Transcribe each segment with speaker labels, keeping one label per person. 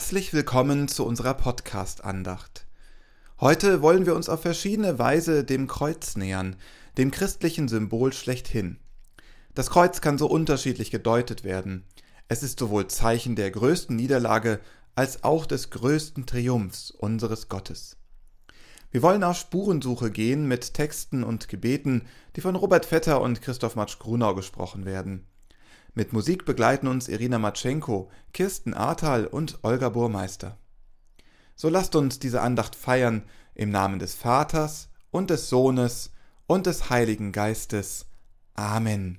Speaker 1: Herzlich willkommen zu unserer Podcast-Andacht. Heute wollen wir uns auf verschiedene Weise dem Kreuz nähern, dem christlichen Symbol schlechthin. Das Kreuz kann so unterschiedlich gedeutet werden. Es ist sowohl Zeichen der größten Niederlage als auch des größten Triumphs unseres Gottes. Wir wollen auf Spurensuche gehen mit Texten und Gebeten, die von Robert Vetter und Christoph Matsch-Grunau gesprochen werden. Mit Musik begleiten uns Irina Matschenko, Kirsten Ahrtal und Olga Burmeister. So lasst uns diese Andacht feiern im Namen des Vaters und des Sohnes und des Heiligen Geistes. Amen.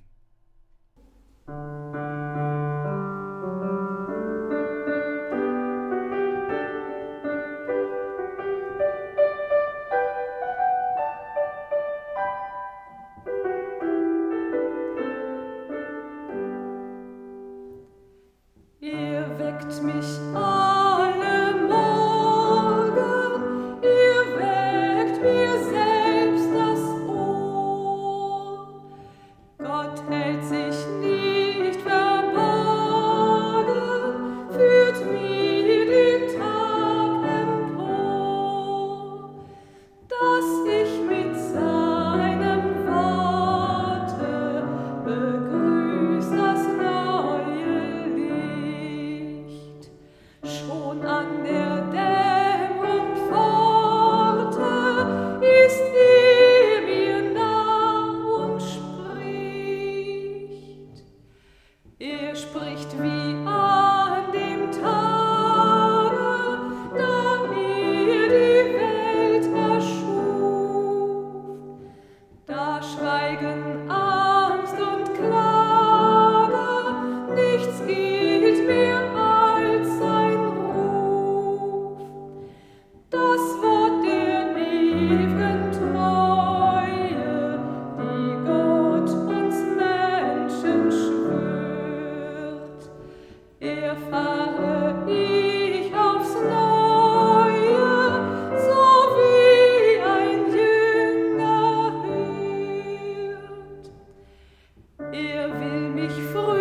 Speaker 1: Er will mich früh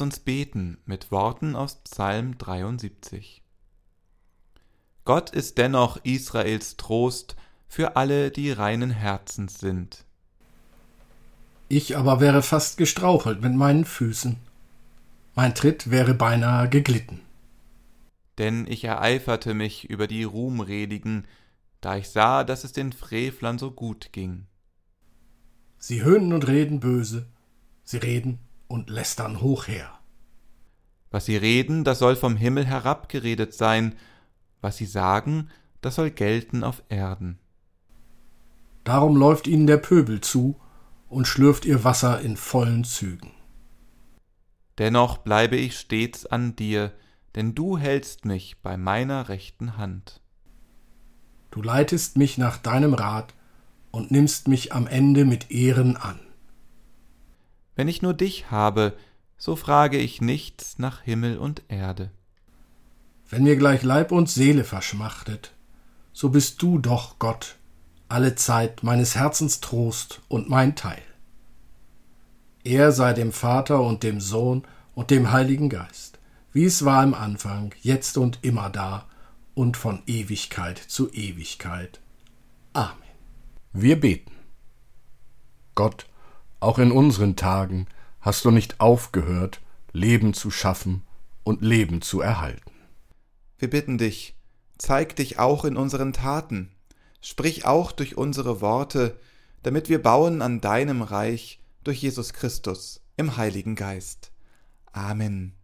Speaker 1: Lasst uns beten mit Worten aus Psalm 73. Gott ist dennoch Israels Trost für alle, die reinen Herzens sind.
Speaker 2: Ich aber wäre fast gestrauchelt mit meinen Füßen. Mein Tritt wäre beinahe geglitten.
Speaker 1: Denn ich ereiferte mich über die Ruhmredigen, da ich sah, dass es den Frevlern so gut ging.
Speaker 2: Sie höhnen und reden böse, sie reden und lästern hoch her.
Speaker 1: Was sie reden, das soll vom Himmel herabgeredet sein, was sie sagen, das soll gelten auf Erden.
Speaker 2: Darum läuft ihnen der Pöbel zu und schlürft ihr Wasser in vollen Zügen.
Speaker 1: Dennoch bleibe ich stets an dir, denn du hältst mich bei meiner rechten Hand.
Speaker 2: Du leitest mich nach deinem Rat und nimmst mich am Ende mit Ehren an.
Speaker 1: Wenn ich nur dich habe, so frage ich nichts nach Himmel und Erde.
Speaker 2: Wenn mir gleich Leib und Seele verschmachtet, so bist du doch Gott, alle Zeit meines Herzens Trost und mein Teil. Er sei dem Vater und dem Sohn und dem Heiligen Geist, wie es war im Anfang, jetzt und immer da und von Ewigkeit zu Ewigkeit. Amen.
Speaker 3: Wir beten. Gott, auch in unseren Tagen hast du nicht aufgehört, Leben zu schaffen und Leben zu erhalten.
Speaker 1: Wir bitten dich, zeig dich auch in unseren Taten, sprich auch durch unsere Worte, damit wir bauen an deinem Reich durch Jesus Christus im Heiligen Geist. Amen.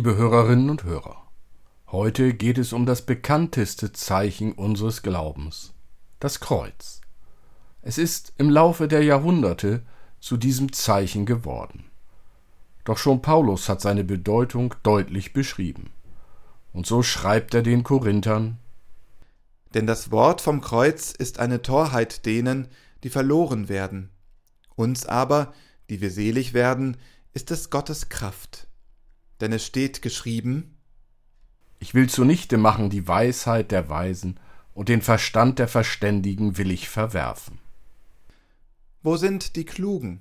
Speaker 2: Liebe Hörerinnen und Hörer, heute geht es um das bekannteste Zeichen unseres Glaubens, das Kreuz. Es ist im Laufe der Jahrhunderte zu diesem Zeichen geworden. Doch schon Paulus hat seine Bedeutung deutlich beschrieben. Und so schreibt er den Korinthern
Speaker 4: Denn das Wort vom Kreuz ist eine Torheit denen, die verloren werden. Uns aber, die wir selig werden, ist es Gottes Kraft denn es steht geschrieben
Speaker 2: Ich will zunichte machen die Weisheit der Weisen, und den Verstand der Verständigen will ich verwerfen.
Speaker 4: Wo sind die Klugen?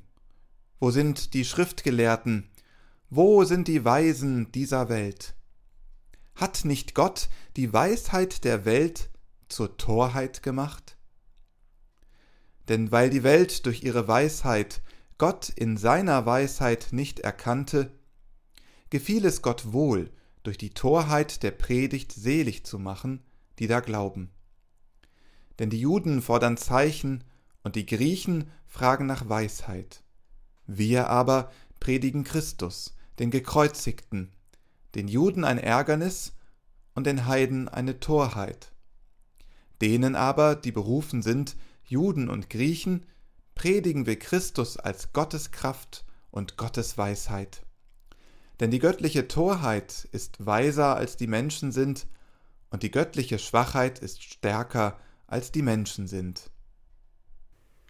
Speaker 4: Wo sind die Schriftgelehrten? Wo sind die Weisen dieser Welt? Hat nicht Gott die Weisheit der Welt zur Torheit gemacht? Denn weil die Welt durch ihre Weisheit Gott in seiner Weisheit nicht erkannte, gefiel es Gott wohl, durch die Torheit der Predigt selig zu machen, die da glauben. Denn die Juden fordern Zeichen und die Griechen fragen nach Weisheit. Wir aber predigen Christus, den Gekreuzigten, den Juden ein Ärgernis und den Heiden eine Torheit. Denen aber, die berufen sind, Juden und Griechen, predigen wir Christus als Gottes Kraft und Gottes Weisheit. Denn die göttliche Torheit ist weiser als die Menschen sind, und die göttliche Schwachheit ist stärker als die Menschen sind.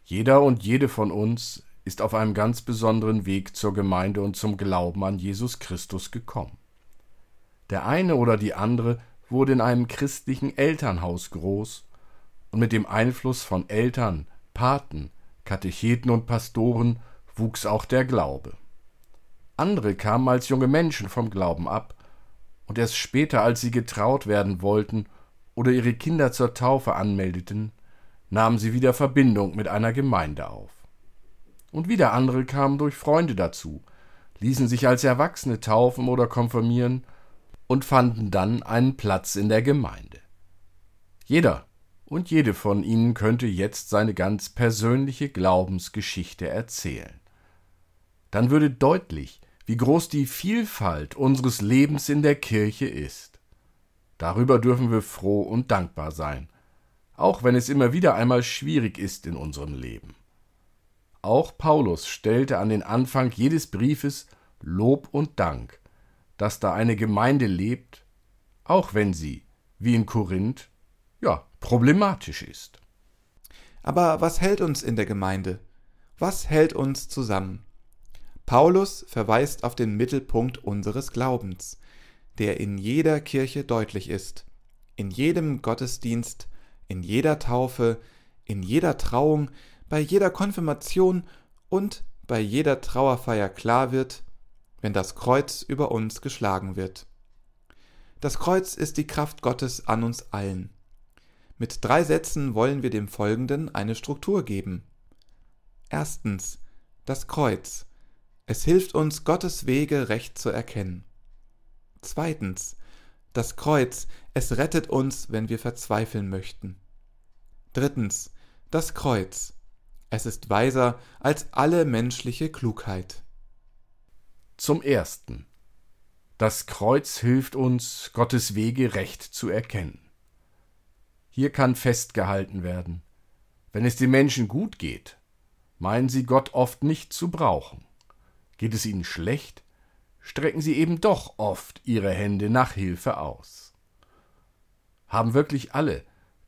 Speaker 2: Jeder und jede von uns ist auf einem ganz besonderen Weg zur Gemeinde und zum Glauben an Jesus Christus gekommen. Der eine oder die andere wurde in einem christlichen Elternhaus groß, und mit dem Einfluss von Eltern, Paten, Katecheten und Pastoren wuchs auch der Glaube. Andere kamen als junge Menschen vom Glauben ab, und erst später, als sie getraut werden wollten oder ihre Kinder zur Taufe anmeldeten, nahmen sie wieder Verbindung mit einer Gemeinde auf. Und wieder andere kamen durch Freunde dazu, ließen sich als Erwachsene taufen oder konfirmieren und fanden dann einen Platz in der Gemeinde. Jeder und jede von ihnen könnte jetzt seine ganz persönliche Glaubensgeschichte erzählen. Dann würde deutlich, wie groß die Vielfalt unseres Lebens in der Kirche ist. Darüber dürfen wir froh und dankbar sein, auch wenn es immer wieder einmal schwierig ist in unserem Leben. Auch Paulus stellte an den Anfang jedes Briefes Lob und Dank, dass da eine Gemeinde lebt, auch wenn sie, wie in Korinth, ja, problematisch ist.
Speaker 4: Aber was hält uns in der Gemeinde? Was hält uns zusammen? Paulus verweist auf den Mittelpunkt unseres Glaubens, der in jeder Kirche deutlich ist, in jedem Gottesdienst, in jeder Taufe, in jeder Trauung, bei jeder Konfirmation und bei jeder Trauerfeier klar wird, wenn das Kreuz über uns geschlagen wird. Das Kreuz ist die Kraft Gottes an uns allen. Mit drei Sätzen wollen wir dem Folgenden eine Struktur geben. Erstens das Kreuz. Es hilft uns, Gottes Wege recht zu erkennen. Zweitens, das Kreuz, es rettet uns, wenn wir verzweifeln möchten. Drittens, das Kreuz, es ist weiser als alle menschliche Klugheit.
Speaker 2: Zum Ersten. Das Kreuz hilft uns, Gottes Wege recht zu erkennen. Hier kann festgehalten werden, wenn es den Menschen gut geht, meinen sie Gott oft nicht zu brauchen. Geht es ihnen schlecht, strecken sie eben doch oft ihre Hände nach Hilfe aus. Haben wirklich alle,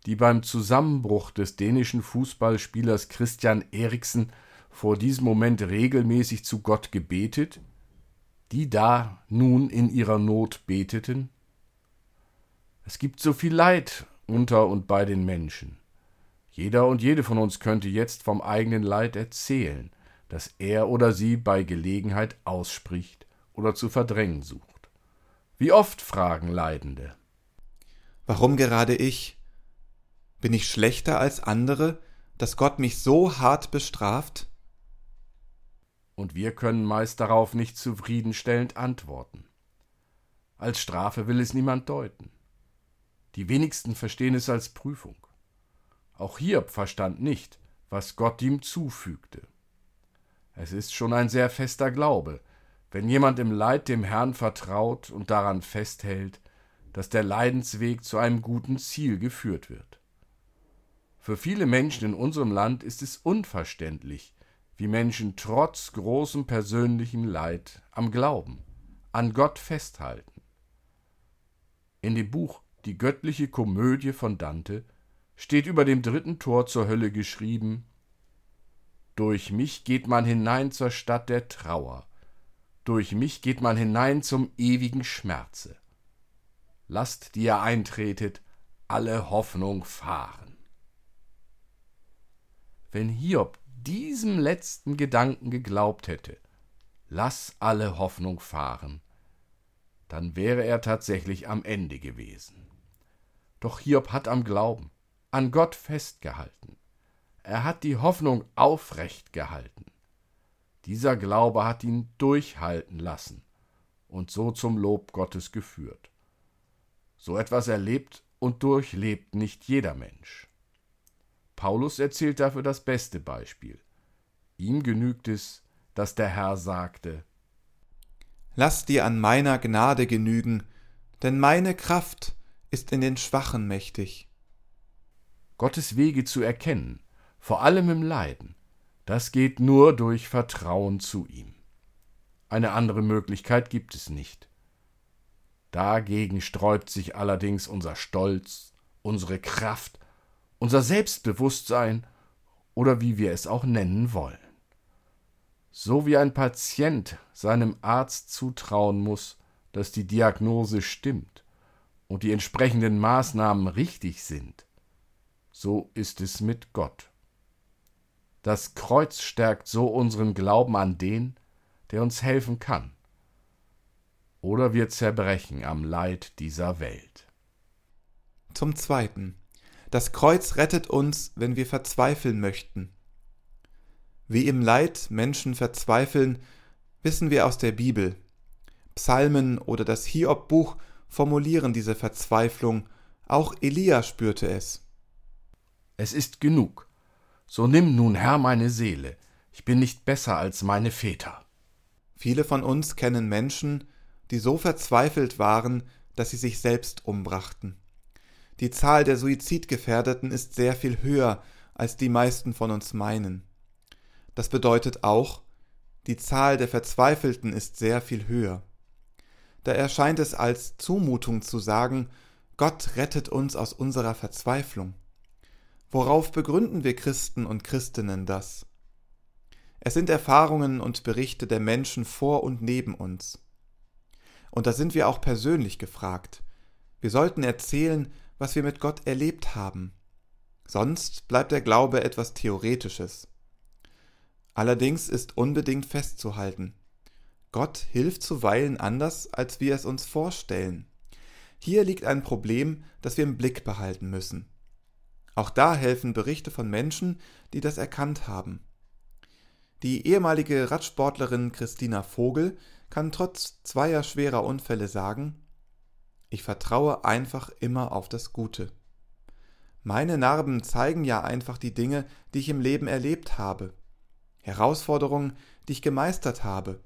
Speaker 2: die beim Zusammenbruch des dänischen Fußballspielers Christian Eriksen vor diesem Moment regelmäßig zu Gott gebetet, die da nun in ihrer Not beteten? Es gibt so viel Leid unter und bei den Menschen. Jeder und jede von uns könnte jetzt vom eigenen Leid erzählen, das er oder sie bei Gelegenheit ausspricht oder zu verdrängen sucht. Wie oft fragen Leidende
Speaker 4: Warum gerade ich? Bin ich schlechter als andere, dass Gott mich so hart bestraft?
Speaker 2: Und wir können meist darauf nicht zufriedenstellend antworten. Als Strafe will es niemand deuten. Die wenigsten verstehen es als Prüfung. Auch Hiob verstand nicht, was Gott ihm zufügte. Es ist schon ein sehr fester Glaube, wenn jemand im Leid dem Herrn vertraut und daran festhält, dass der Leidensweg zu einem guten Ziel geführt wird. Für viele Menschen in unserem Land ist es unverständlich, wie Menschen trotz großem persönlichem Leid am Glauben, an Gott festhalten. In dem Buch Die göttliche Komödie von Dante steht über dem dritten Tor zur Hölle geschrieben Durch mich geht man hinein zur Stadt der Trauer, durch mich geht man hinein zum ewigen Schmerze lasst, die ihr eintretet, alle Hoffnung fahren. Wenn Hiob diesem letzten Gedanken geglaubt hätte, lass alle Hoffnung fahren, dann wäre er tatsächlich am Ende gewesen. Doch Hiob hat am Glauben, an Gott festgehalten. Er hat die Hoffnung aufrecht gehalten. Dieser Glaube hat ihn durchhalten lassen und so zum Lob Gottes geführt. So etwas erlebt und durchlebt nicht jeder Mensch. Paulus erzählt dafür das beste Beispiel. Ihm genügt es, dass der Herr sagte
Speaker 4: Lass dir an meiner Gnade genügen, denn meine Kraft ist in den Schwachen mächtig.
Speaker 2: Gottes Wege zu erkennen, vor allem im Leiden, das geht nur durch Vertrauen zu ihm. Eine andere Möglichkeit gibt es nicht. Dagegen sträubt sich allerdings unser Stolz, unsere Kraft, unser Selbstbewusstsein oder wie wir es auch nennen wollen. So wie ein Patient seinem Arzt zutrauen muss, dass die Diagnose stimmt und die entsprechenden Maßnahmen richtig sind, so ist es mit Gott. Das Kreuz stärkt so unseren Glauben an den, der uns helfen kann oder wir zerbrechen am Leid dieser Welt.
Speaker 4: Zum Zweiten. Das Kreuz rettet uns, wenn wir verzweifeln möchten. Wie im Leid Menschen verzweifeln, wissen wir aus der Bibel. Psalmen oder das Hiob-Buch formulieren diese Verzweiflung, auch Elia spürte es.
Speaker 2: Es ist genug. So nimm nun, Herr, meine Seele, ich bin nicht besser als meine Väter.
Speaker 4: Viele von uns kennen Menschen, die so verzweifelt waren, dass sie sich selbst umbrachten. Die Zahl der Suizidgefährdeten ist sehr viel höher, als die meisten von uns meinen. Das bedeutet auch, die Zahl der Verzweifelten ist sehr viel höher. Da erscheint es als Zumutung zu sagen, Gott rettet uns aus unserer Verzweiflung. Worauf begründen wir Christen und Christinnen das? Es sind Erfahrungen und Berichte der Menschen vor und neben uns. Und da sind wir auch persönlich gefragt. Wir sollten erzählen, was wir mit Gott erlebt haben. Sonst bleibt der Glaube etwas Theoretisches. Allerdings ist unbedingt festzuhalten. Gott hilft zuweilen anders, als wir es uns vorstellen. Hier liegt ein Problem, das wir im Blick behalten müssen. Auch da helfen Berichte von Menschen, die das erkannt haben. Die ehemalige Radsportlerin Christina Vogel kann trotz zweier schwerer Unfälle sagen, ich vertraue einfach immer auf das Gute. Meine Narben zeigen ja einfach die Dinge, die ich im Leben erlebt habe, Herausforderungen, die ich gemeistert habe.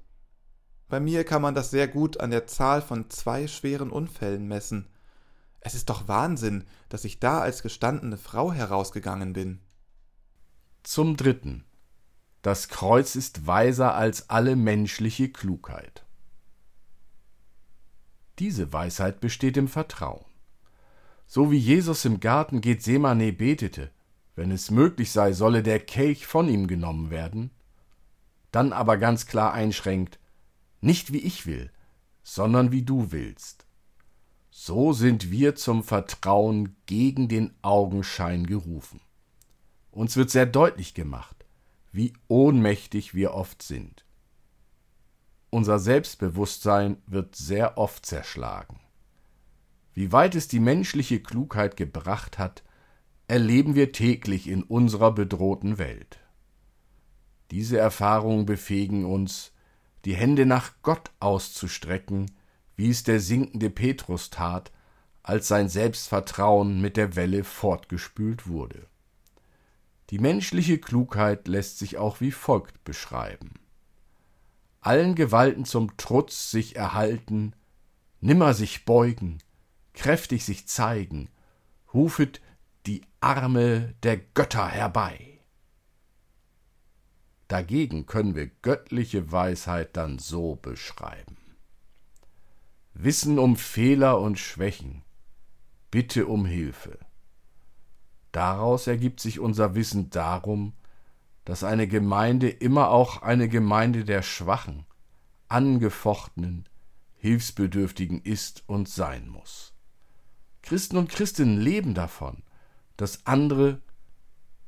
Speaker 4: Bei mir kann man das sehr gut an der Zahl von zwei schweren Unfällen messen. Es ist doch Wahnsinn, dass ich da als gestandene Frau herausgegangen bin.
Speaker 2: Zum Dritten. Das Kreuz ist weiser als alle menschliche Klugheit. Diese Weisheit besteht im Vertrauen. So wie Jesus im Garten Gethsemane betete, wenn es möglich sei, solle der Kelch von ihm genommen werden, dann aber ganz klar einschränkt, nicht wie ich will, sondern wie du willst. So sind wir zum Vertrauen gegen den Augenschein gerufen. Uns wird sehr deutlich gemacht, wie ohnmächtig wir oft sind. Unser Selbstbewusstsein wird sehr oft zerschlagen. Wie weit es die menschliche Klugheit gebracht hat, erleben wir täglich in unserer bedrohten Welt. Diese Erfahrungen befähigen uns, die Hände nach Gott auszustrecken, wie es der sinkende Petrus tat, als sein Selbstvertrauen mit der Welle fortgespült wurde. Die menschliche Klugheit lässt sich auch wie folgt beschreiben. Allen Gewalten zum Trutz sich erhalten, nimmer sich beugen, kräftig sich zeigen, rufet die Arme der Götter herbei. Dagegen können wir göttliche Weisheit dann so beschreiben. Wissen um Fehler und Schwächen, Bitte um Hilfe. Daraus ergibt sich unser Wissen darum, dass eine Gemeinde immer auch eine Gemeinde der Schwachen, Angefochtenen, Hilfsbedürftigen ist und sein muss. Christen und Christinnen leben davon, dass andere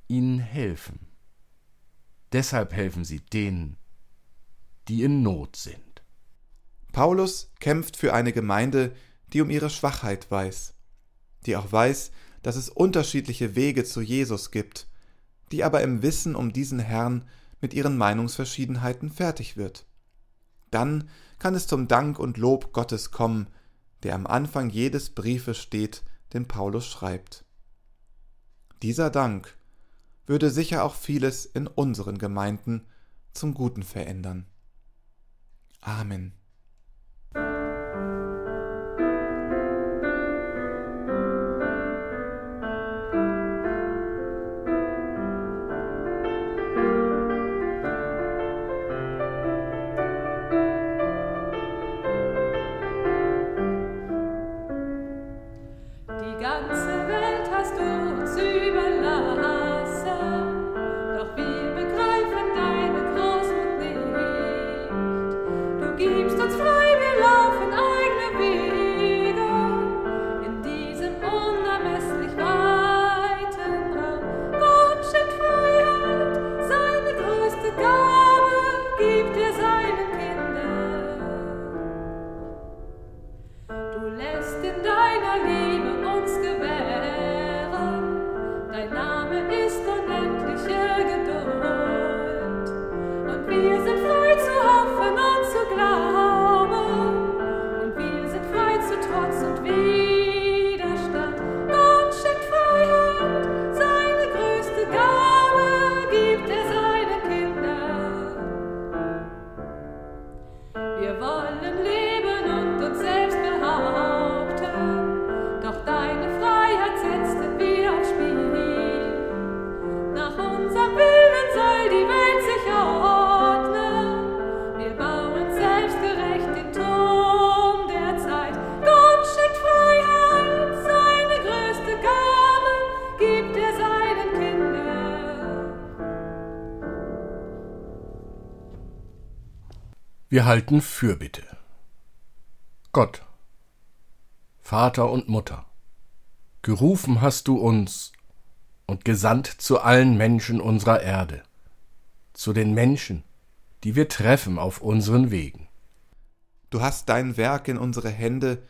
Speaker 2: ihnen helfen. Deshalb helfen sie denen, die in Not sind.
Speaker 1: Paulus kämpft für eine Gemeinde, die um ihre Schwachheit weiß, die auch weiß, dass es unterschiedliche Wege zu Jesus gibt, die aber im Wissen um diesen Herrn mit ihren Meinungsverschiedenheiten fertig wird. Dann kann es zum Dank und Lob Gottes kommen, der am Anfang jedes Briefes steht, den Paulus schreibt. Dieser Dank würde sicher auch vieles in unseren Gemeinden zum Guten verändern. Amen.
Speaker 2: Halten Fürbitte. Gott, Vater und Mutter, gerufen hast du uns und gesandt zu allen Menschen unserer Erde, zu den Menschen, die wir treffen auf unseren Wegen.
Speaker 1: Du hast dein Werk in unsere Hände,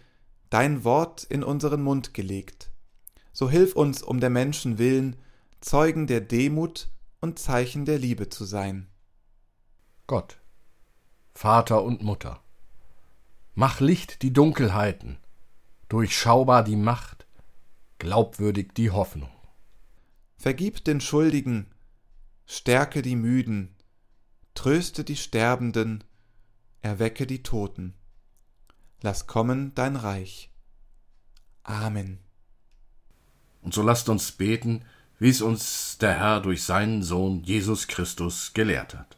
Speaker 1: dein Wort in unseren Mund gelegt. So hilf uns um der Menschen willen, Zeugen der Demut und Zeichen der Liebe zu sein.
Speaker 2: Gott, Vater und Mutter. Mach Licht die Dunkelheiten, durchschaubar die Macht, glaubwürdig die Hoffnung.
Speaker 1: Vergib den Schuldigen, stärke die Müden, tröste die Sterbenden, erwecke die Toten. Lass kommen dein Reich. Amen.
Speaker 2: Und so lasst uns beten, wie es uns der Herr durch seinen Sohn Jesus Christus gelehrt hat.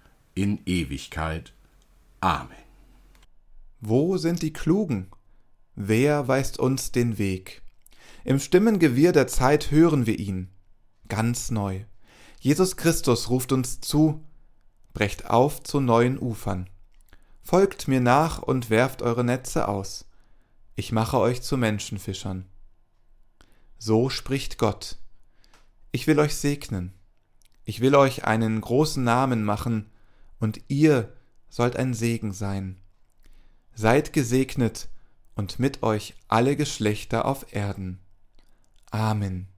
Speaker 2: in Ewigkeit. Amen.
Speaker 4: Wo sind die Klugen? Wer weist uns den Weg? Im Stimmengewirr der Zeit hören wir ihn, ganz neu. Jesus Christus ruft uns zu, brecht auf zu neuen Ufern. Folgt mir nach und werft eure Netze aus. Ich mache euch zu Menschenfischern. So spricht Gott. Ich will euch segnen. Ich will euch einen großen Namen machen, und ihr sollt ein Segen sein. Seid gesegnet und mit euch alle Geschlechter auf Erden. Amen.